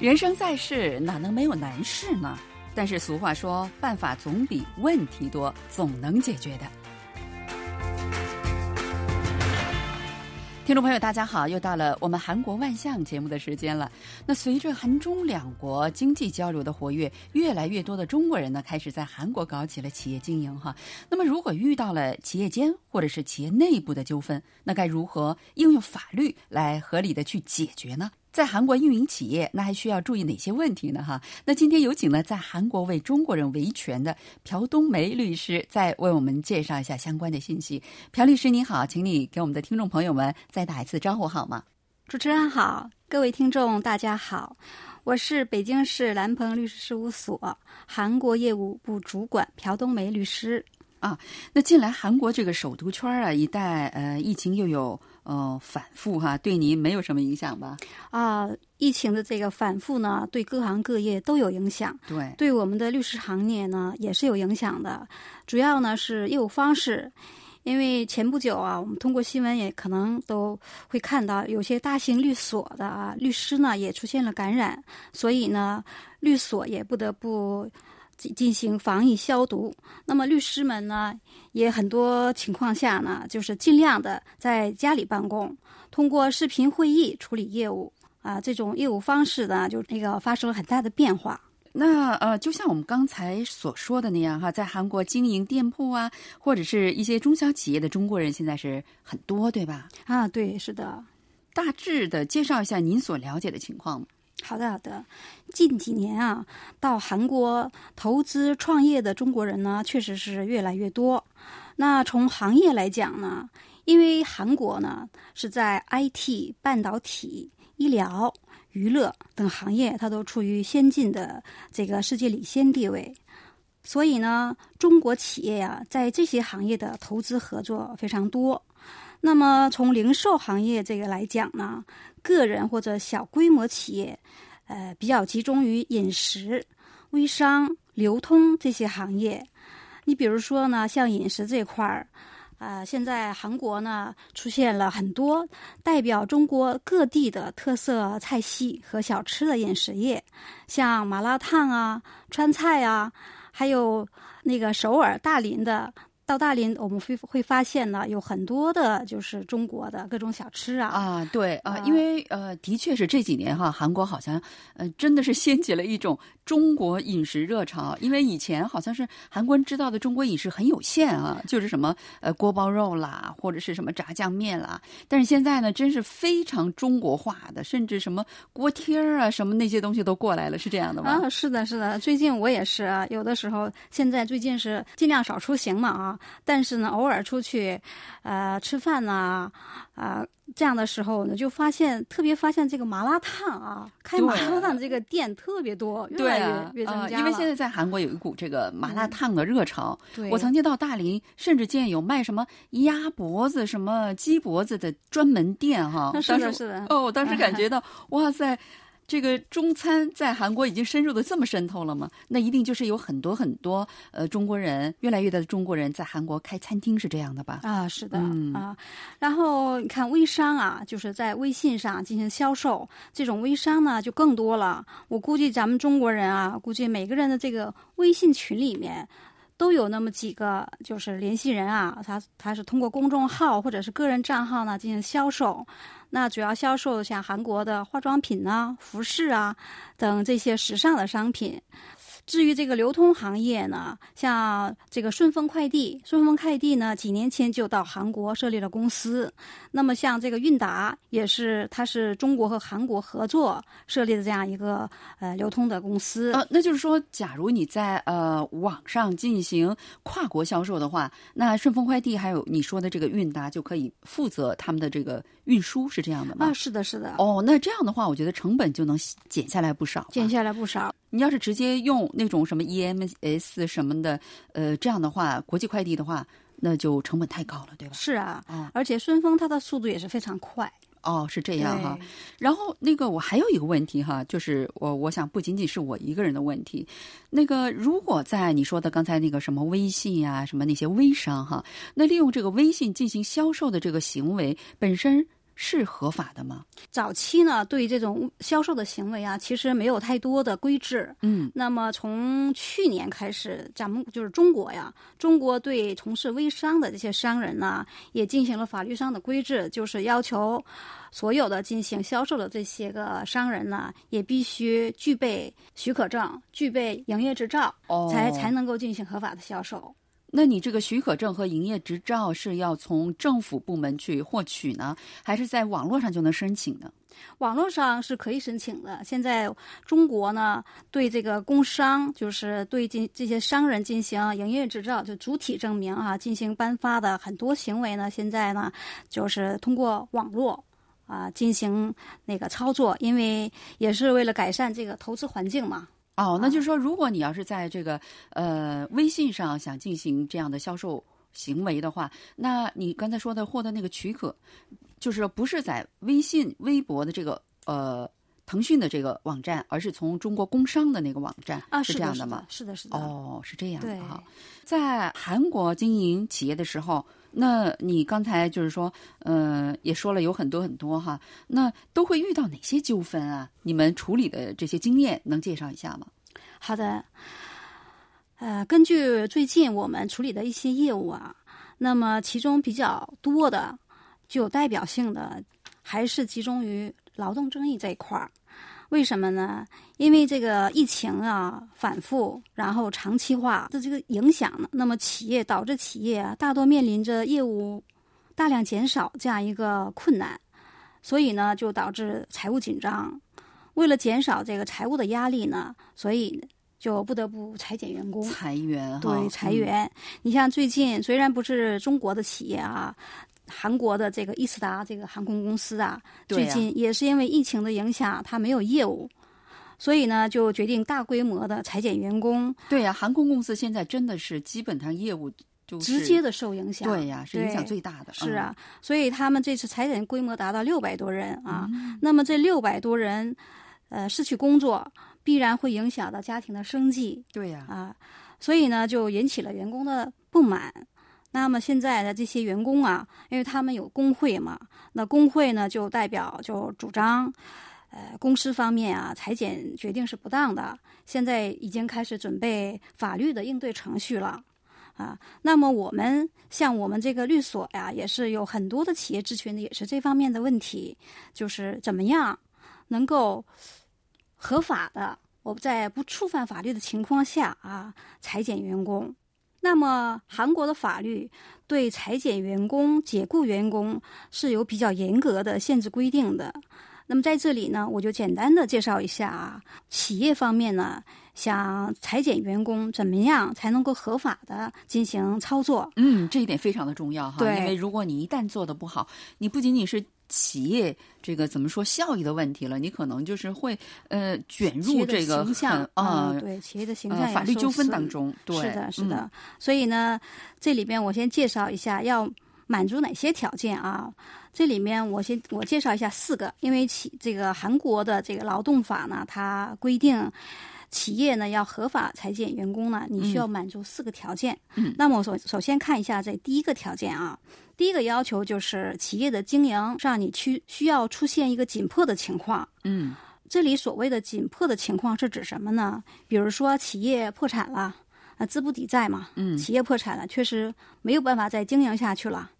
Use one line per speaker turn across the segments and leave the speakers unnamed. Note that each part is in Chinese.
人生在世，哪能没有难事呢？但是俗话说，办法总比问题多，总能解决的。听众朋友，大家好，又到了我们韩国万象节目的时间了。那随着韩中两国经济交流的活跃，越来越多的中国人呢，开始在韩国搞起了企业经营哈。那么，如果遇到了企业间或者是企业内部的纠纷，那该如何应用法律来合理的去解决呢？在韩国运营企业，那还需要注意哪些问题呢？哈，那今天有请呢，在韩国为中国人维权的朴冬梅律师，再为我们介绍一下相关的信息。朴律师你好，请你给我们的听众朋友们再打一次招呼好吗？
主持人好，各位听众大家好，我是北京市蓝鹏律师事务所韩国业务部主管朴冬梅律师。
啊，那近来韩国这个首都圈啊，一带呃疫情又有。呃，反复哈，对您没有什么影响吧？
啊，疫情的这个反复呢，对各行各业都有影响。
对，
对我们的律师行业呢，也是有影响的。主要呢是业务方式，因为前不久啊，我们通过新闻也可能都会看到，有些大型律所的啊律师呢也出现了感染，所以呢，律所也不得不。进行防疫消毒，那么律师们呢，也很多情况下呢，就是尽量的在家里办公，通过视频会议处理业务啊，这种业务方式呢，就那个发生了很大的变化。
那呃，就像我们刚才所说的那样哈，在韩国经营店铺啊，或者是一些中小企业的中国人现在是很多，对吧？
啊，对，是的。
大致的介绍一下您所了解的情况。
好的，好的。近几年啊，到韩国投资创业的中国人呢，确实是越来越多。那从行业来讲呢，因为韩国呢是在 IT、半导体、医疗、娱乐等行业，它都处于先进的这个世界领先地位，所以呢，中国企业呀，在这些行业的投资合作非常多。那么从零售行业这个来讲呢？个人或者小规模企业，呃，比较集中于饮食、微商、流通这些行业。你比如说呢，像饮食这块儿，啊，现在韩国呢出现了很多代表中国各地的特色菜系和小吃的饮食业，像麻辣烫啊、川菜啊，还有那个首尔、大林的。到大连，我们会会发现呢，有很多的，就是中国的各种小吃啊。
啊，对啊，因为呃，的确是这几年哈，韩国好像呃，真的是掀起了一种中国饮食热潮。因为以前好像是韩国人知道的中国饮食很有限啊，就是什么呃锅包肉啦，或者是什么炸酱面啦。但是现在呢，真是非常中国化的，甚至什么锅贴儿啊，什么那些东西都过来了，是这样的吗？
啊，是的，是的。最近我也是啊，有的时候现在最近是尽量少出行嘛啊。但是呢，偶尔出去，呃，吃饭呢，啊，这样的时候呢，就发现特别发现这个麻辣烫啊，开麻辣烫这个店特别多，越来越越增加
因为现在在韩国有一股这个麻辣烫的热潮。
对，
我曾经到大林，甚至见有卖什么鸭脖子、什么鸡脖子的专门店哈。
是的，是的。
哦，我当时感觉到，哇塞！这个中餐在韩国已经深入的这么渗透了吗？那一定就是有很多很多呃中国人，越来越多的中国人在韩国开餐厅，是这样的吧？
啊，是的啊。然后你看微商啊，就是在微信上进行销售，这种微商呢就更多了。我估计咱们中国人啊，估计每个人的这个微信群里面。都有那么几个，就是联系人啊，他他是通过公众号或者是个人账号呢进行销售，那主要销售像韩国的化妆品啊、服饰啊等这些时尚的商品。至于这个流通行业呢，像这个顺丰快递，顺丰快递呢几年前就到韩国设立了公司。那么像这个韵达也是，它是中国和韩国合作设立的这样一个呃流通的公司。
呃，那就是说，假如你在呃网上进行跨国销售的话，那顺丰快递还有你说的这个韵达就可以负责他们的这个运输，是这样的吗？
啊，是的，是的。
哦，那这样的话，我觉得成本就能减下来不少。
减下来不少。
你要是直接用那种什么 EMS 什么的，呃，这样的话，国际快递的话，那就成本太高了，对吧？
是啊，而且顺丰它的速度也是非常快。
哦，是这样哈。然后那个我还有一个问题哈，就是我我想不仅仅是我一个人的问题。那个如果在你说的刚才那个什么微信呀，什么那些微商哈，那利用这个微信进行销售的这个行为本身。是合法的吗？
早期呢，对这种销售的行为啊，其实没有太多的规制。
嗯，
那么从去年开始，咱们就是中国呀，中国对从事微商的这些商人呢，也进行了法律上的规制，就是要求所有的进行销售的这些个商人呢，也必须具备许可证、具备营业执照，
哦，
才才能够进行合法的销售。
那你这个许可证和营业执照是要从政府部门去获取呢，还是在网络上就能申请呢？
网络上是可以申请的。现在中国呢，对这个工商，就是对进这些商人进行营业执照，就主体证明啊，进行颁发的很多行为呢，现在呢，就是通过网络啊进行那个操作，因为也是为了改善这个投资环境嘛。
哦，那就是说，如果你要是在这个呃微信上想进行这样的销售行为的话，那你刚才说的获得那个许可，就是不是在微信、微博的这个呃腾讯的这个网站，而是从中国工商的那个网站
啊，
是这样
的
吗？
是的，是的。
哦，是这样的哈。在韩国经营企业的时候，那你刚才就是说，呃，也说了有很多很多哈，那都会遇到哪些纠纷啊？你们处理的这些经验能介绍一下吗？
好的，呃，根据最近我们处理的一些业务啊，那么其中比较多的、具有代表性的，还是集中于劳动争议这一块儿。为什么呢？因为这个疫情啊反复，然后长期化的这个影响呢，那么企业导致企业啊大多面临着业务大量减少这样一个困难，所以呢就导致财务紧张。为了减少这个财务的压力呢，所以就不得不裁减员工。
裁员哈，
对裁员，你像最近虽然不是中国的企业啊，韩国的这个伊斯达这个航空公司啊，最近也是因为疫情的影响，它没有业务，所以呢就决定大规模的裁减员工，
对呀、航空公司现在真的是基本上业务就是
直接的受影响。
对呀、是影响最大的。
是啊，所以他们这次裁减规模达到六百多人啊。
嗯
那么这六百多人，呃，失去工作，必然会影响到家庭的生计
嗯，对呀、
啊，所以呢，就引起了员工的不满。那么现在的这些员工啊，因为他们有工会嘛，那工会呢就代表就主张，呃，公司方面啊裁减决定是不当的，现在已经开始准备法律的应对程序了。啊，那么我们像我们这个律所呀，也是有很多的企业咨询的，也是这方面的问题，就是怎么样能够合法的，我在不触犯法律的情况下啊，裁减员工。那么韩国的法律对裁减员工、解雇员工是有比较严格的限制规定的。那么在这里呢，我就简单的介绍一下啊，企业方面呢，想裁减员工怎么样才能够合法的进行操作？
嗯，这一点非常的重要哈，因为如果你一旦做的不好，你不仅仅是企业这个怎么说效益的问题了，你可能就是会呃卷入这个
形象
很啊、
嗯对企业的形象
呃法律纠纷当中，对，
是的，是
嗯
的。所以呢，这里边我先介绍一下要满足哪些条件啊？这里面我先我介绍一下四个，因为企这个韩国的这个劳动法呢，它规定企业呢要合法裁减员工呢，你需要满足四个条件。
嗯，
那么我首首先看一下这第一个条件啊，第一个要求就是企业的经营上你需需要出现一个紧迫的情况。
嗯
这里所谓的紧迫的情况是指什么呢？比如说企业破产了，啊，资不抵债嘛，
嗯
企业破产了，确实没有办法再经营下去了。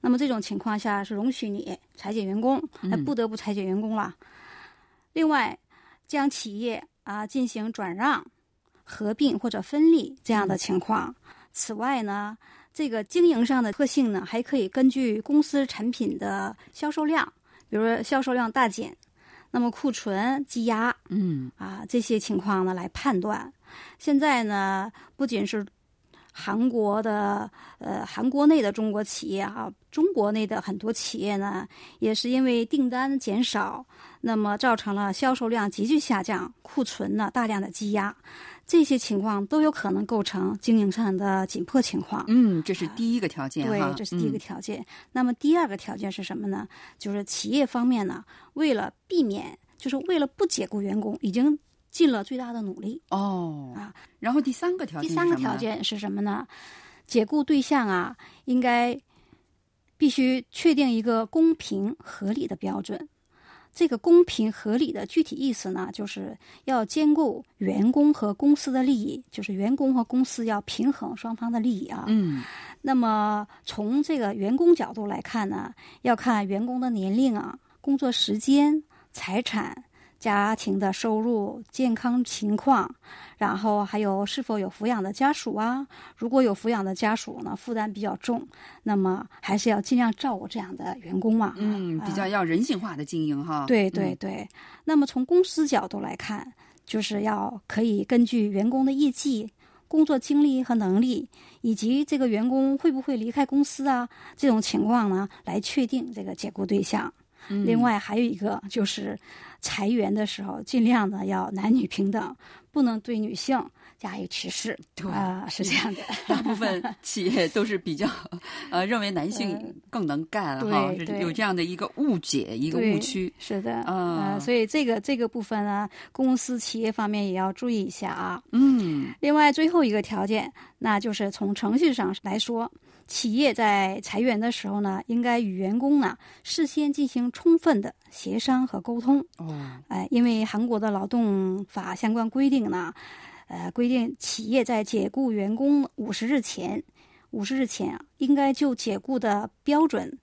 那么这种情况下是容许你裁减员工，不得不裁减员工了。另外，将企业啊进行转让、合并或者分立这样的情况。此外呢，这个经营上的特性呢，还可以根据公司产品的销售量，比如说销售量大减，那么库存积压
嗯
啊这些情况呢来判断。现在呢，不仅是韩国的呃韩国内的中国企业啊，中国内的很多企业呢，也是因为订单减少，那么造成了销售量急剧下降，库存呢大量的积压，这些情况都有可能构成经营上的紧迫情况。
嗯，这是第一个条件哈，
对，这是第一个
嗯
条件。那么第二个条件是什么呢？就是企业方面呢，为了避免，就是为了不解雇员工，已经尽了最大的努力。
哦
啊，
然后第三个条件
第三个条件是什么呢？解雇对象啊，应该必须确定一个公平合理的标准。这个公平合理的具体意思呢，就是要兼顾员工和公司的利益，就是员工和公司要平衡双方的利益啊。
嗯
那么从这个员工角度来看呢，要看员工的年龄啊、工作时间、财产、家庭的收入、健康情况，然后还有是否有抚养的家属啊。如果有抚养的家属呢，负担比较重，那么还是要尽量照顾这样的员工嘛。
嗯，比较要人性化的经营哈。
对对
嗯
对，那么从公司角度来看，就是要可以根据员工的业绩、工作经历和能力，以及这个员工会不会离开公司啊这种情况呢，来确定这个解雇对象。另外还有一个就是裁员的时候，尽量的要男女平等，不能对女性加以歧视
对
啊、是这样的。
大部分 企业都是比较呃认为男性更能干哈，有这样的一个误解，一个误区。
是的，
啊
呃，所以这个这个部分呢，公司企业方面也要注意一下啊。
嗯
另外，最后一个条件，那就是从程序上来说，企业在裁员的时候呢，应该与员工呢事先进行充分的协商和沟通。
哦
哎，因为韩国的劳动法相关规定呢，呃，规定企业在解雇员工五十日前，五十日前啊，应该就解雇的标准，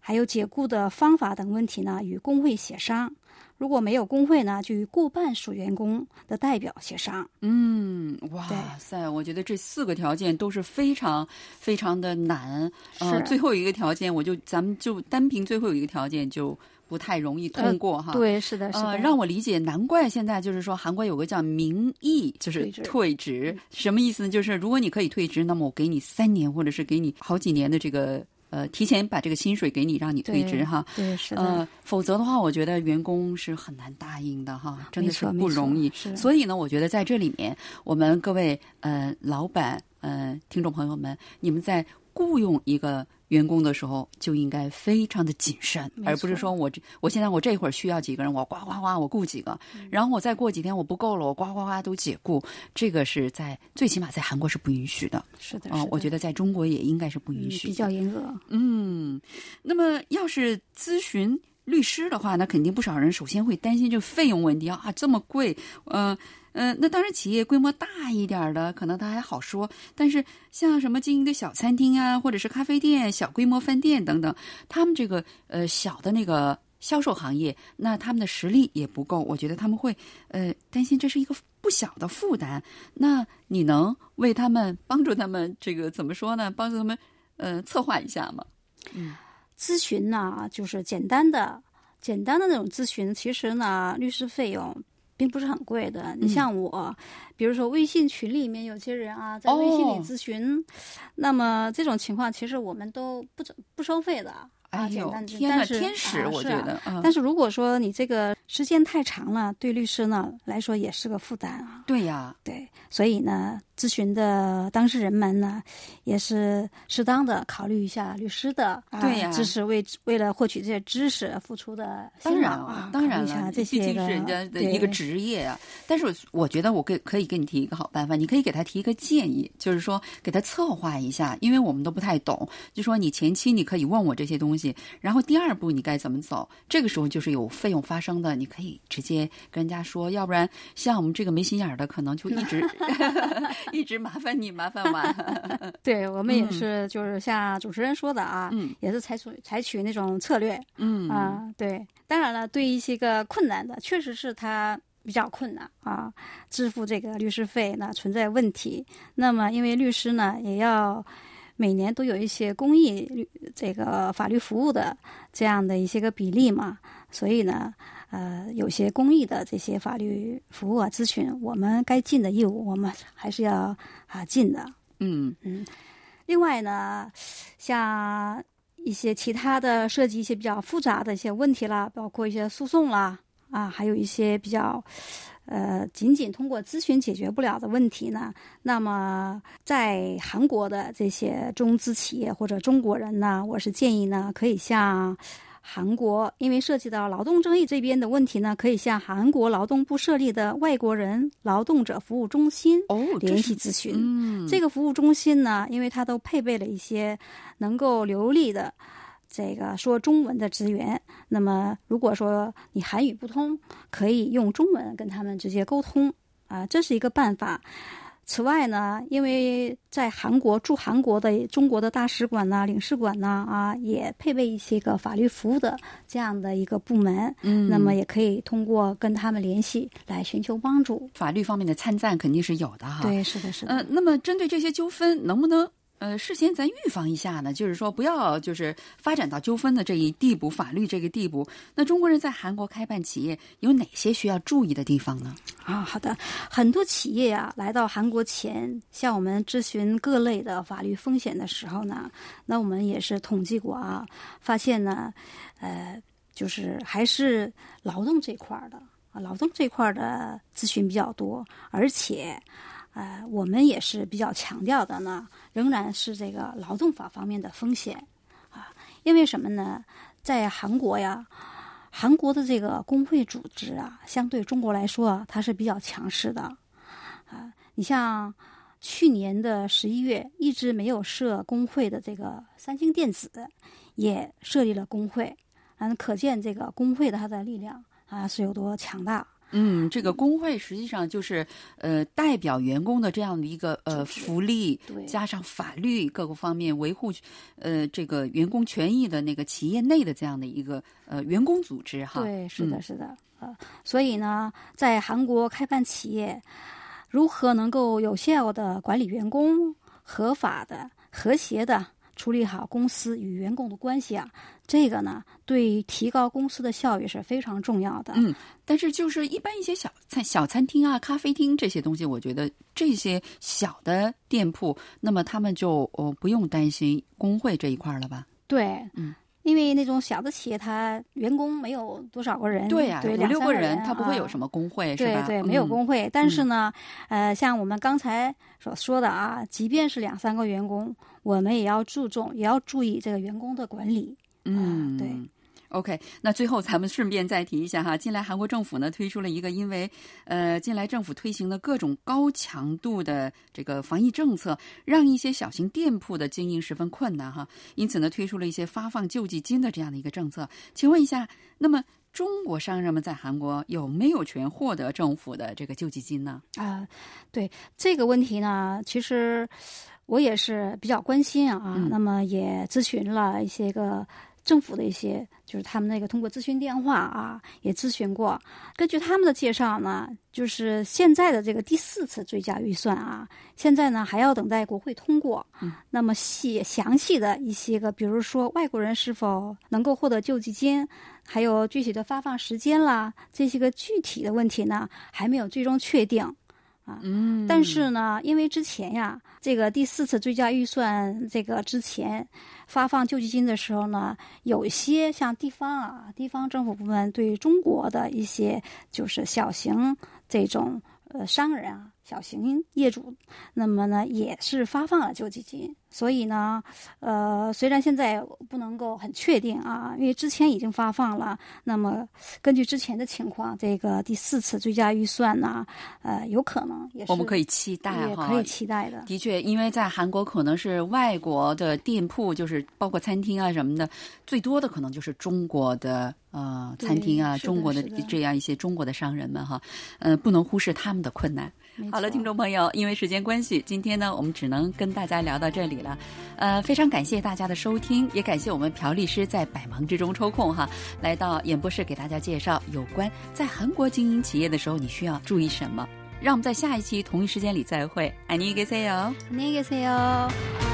还有解雇的方法等问题呢，与工会协商。如果没有工会呢，就与过半数员工的代表协商。
嗯，哇塞！我觉得这四个条件都是非常非常的难。呃，
是
最后一个条件，我就咱们就单凭最后一个条件就不太容易通过哈。
对，是的，是的。
呃，让我理解，难怪现在就是说，韩国有个叫民意，就是
退职
退，什么意思呢？就是如果你可以退职，那么我给你三年，或者是给你好几年的这个呃，提前把这个薪水给你，让你退职哈。
对，是的。
呃，否则的话，我觉得员工是很难答应的哈，真的是不容易所以呢，我觉得在这里面，我们各位呃老板呃听众朋友们，你们在雇佣一个员工的时候，就应该非常的谨慎，而不是说我这我现在我这会儿需要几个人，我呱呱呱我雇几个，
嗯
然后我再过几天我不够了，我呱呱呱都解雇，这个是在最起码在韩国是不允许的
是的，
啊、我觉得在中国也应该是不允
嗯
许的。
比较严格。
嗯，那么要是咨询律师的话，那肯定不少人首先会担心这个费用问题啊，这么贵，嗯、呃，嗯那当然，企业规模大一点儿的，可能它还好说。但是像什么经营的小餐厅啊，或者是咖啡店、小规模饭店等等，他们这个呃小的那个销售行业，那他们的实力也不够，我觉得他们会呃担心这是一个不小的负担。那你能为他们帮助他们这个怎么说呢？帮助他们呃策划一下吗？
嗯咨询呢，就是简单的、简单的那种咨询，其实呢，律师费用并不是很贵的。你像我，比如说微信群里面有些人啊，在微信里
哦
咨询，那么这种情况其实我们都不不收费的。啊，简单，
天呐，
但是
天使，我觉得，嗯，
但是如果说你这个时间太长了，对律师呢来说也是个负担啊。
对呀，
对，所以呢，咨询的当事人们呢，也是适当的考虑一下律师的啊
对呀
知识为为了获取这些知识付出的
当然
啊，，
当然了，
这些个
毕竟是人家的一个职业啊。但是我我觉得我给可以给你提一个好办法，你可以给他提一个建议，就是说给他策划一下，因为我们都不太懂，就说你前期你可以问我这些东西，然后第二步你该怎么走，这个时候就是有费用发生的，你可以直接跟人家说，要不然像我们这个没心眼儿的，可能就一直 一直麻烦你麻烦完。
对我们也
嗯
是，就是像主持人说的啊，
嗯
也是采取采取那种策略
嗯
啊，对。当然了，对一些个困难的，确实是他比较困难啊，支付这个律师费呢存在问题。那么，因为律师呢也要每年都有一些公益律这个法律服务的这样的一些个比例嘛，所以呢，呃，有些公益的这些法律服务啊咨询，我们该尽的义务，我们还是要啊尽的。
嗯嗯
另外呢，像一些其他的涉及一些比较复杂的一些问题啦，包括一些诉讼啦，啊，还有一些比较呃仅仅通过咨询解决不了的问题呢，那么在韩国的这些中资企业或者中国人呢，我是建议呢，可以向。韩国因为涉及到劳动争议这边的问题呢，可以向韩国劳动部设立的外国人劳动者服务中心
哦，
联系咨询。
嗯
这个服务中心呢，因为它都配备了一些能够流利的这个说中文的职员。那么，如果说你韩语不通，可以用中文跟他们直接沟通啊，这是一个办法。此外呢，因为在韩国驻韩国的中国的大使馆呐、领事馆呐啊，也配备一些个法律服务的这样的一个部门，
嗯，
那么也可以通过跟他们联系来寻求帮助。
法律方面的参赞肯定是有的哈。
对，是的，是的。
嗯，那么针对这些纠纷，能不能？呃，事先咱预防一下呢，就是说不要就是发展到纠纷的这一地步，法律这个地步。那中国人在韩国开办企业有哪些需要注意的地方呢？
啊，好的，很多企业啊来到韩国前，向我们咨询各类的法律风险的时候呢，那我们也是统计过啊，发现呢，呃，就是还是劳动这块的啊，劳动这块的咨询比较多，而且。呃，我们也是比较强调的呢，仍然是这个劳动法方面的风险啊，因为什么呢？在韩国呀，韩国的这个工会组织啊，相对中国来说啊，它是比较强势的啊。你像去年的十一月，一直没有设工会的这个三星电子，也设立了工会，嗯，可见这个工会的它的力量啊是有多强大。
嗯，这个工会实际上就是呃代表员工的这样的一个呃福利，加上法律各个方面维护呃这个员工权益的那个企业内的这样的一个呃员工组织哈。
对，是的，是的，呃，所以呢，在韩国开办企业，如何能够有效的管理员工，合法的、和谐的。处理好公司与员工的关系啊，这个呢，对提高公司的效益是非常重要的。
嗯，但是就是一般一些小餐小餐厅啊、咖啡厅这些东西，我觉得这些小的店铺，那么他们就哦不用担心工会这一块了吧？
对，嗯。因为那种小的企业，它员工没有多少个人，
对
呀，对
五六
个
人，他不会有什么工会，
是吧？对对，没有工会。但是呢，呃，像我们刚才所说的啊，即便是两三个员工，我们也要注重，也要注意这个员工的管理。
嗯，
对。
OK，那最后咱们顺便再提一下哈，近来韩国政府呢推出了一个，因为呃，近来政府推行的各种高强度的这个防疫政策，让一些小型店铺的经营十分困难哈，因此呢推出了一些发放救济金的这样的一个政策。请问一下，那么中国商人们在韩国有没有权获得政府的这个救济金呢？
啊，对这个问题呢，其实我也是比较关心啊，那么也咨询了一些个。政府的一些，就是他们那个通过咨询电话啊，也咨询过。根据他们的介绍呢，就是现在的这个第四次追加预算啊，现在呢还要等待国会通过。
嗯，
那么细详细的一些个，比如说外国人是否能够获得救济金，还有具体的发放时间啦，这些个具体的问题呢，还没有最终确定。啊，
嗯，
但是呢，因为之前呀，这个第四次追加预算这个之前发放救济金的时候呢，有一些像地方啊，地方政府部门对中国的一些就是小型这种呃商人啊。小型业主，那么呢也是发放了救济金，所以呢，呃，虽然现在不能够很确定啊，因为之前已经发放了，那么根据之前的情况，这个第四次追加预算呢，呃，有可能也是
我们可以期待
哈，可以期待的。
的确，因为在韩国可能是外国的店铺，就是包括餐厅啊什么的，最多的可能就是中国的呃餐厅啊，中国的这样一些中国的商人们哈，呃，不能忽视他们的困难。好了，听众朋友，因为时间关系，今天呢，我们只能跟大家聊到这里了。呃，非常感谢大家的收听，也感谢我们朴律师在百忙之中抽空哈，来到演播室给大家介绍有关在韩国经营企业的时候你需要注意什么。让我们在下一期同一时间里再会。안녕히계세 요，
안녕히계세 요。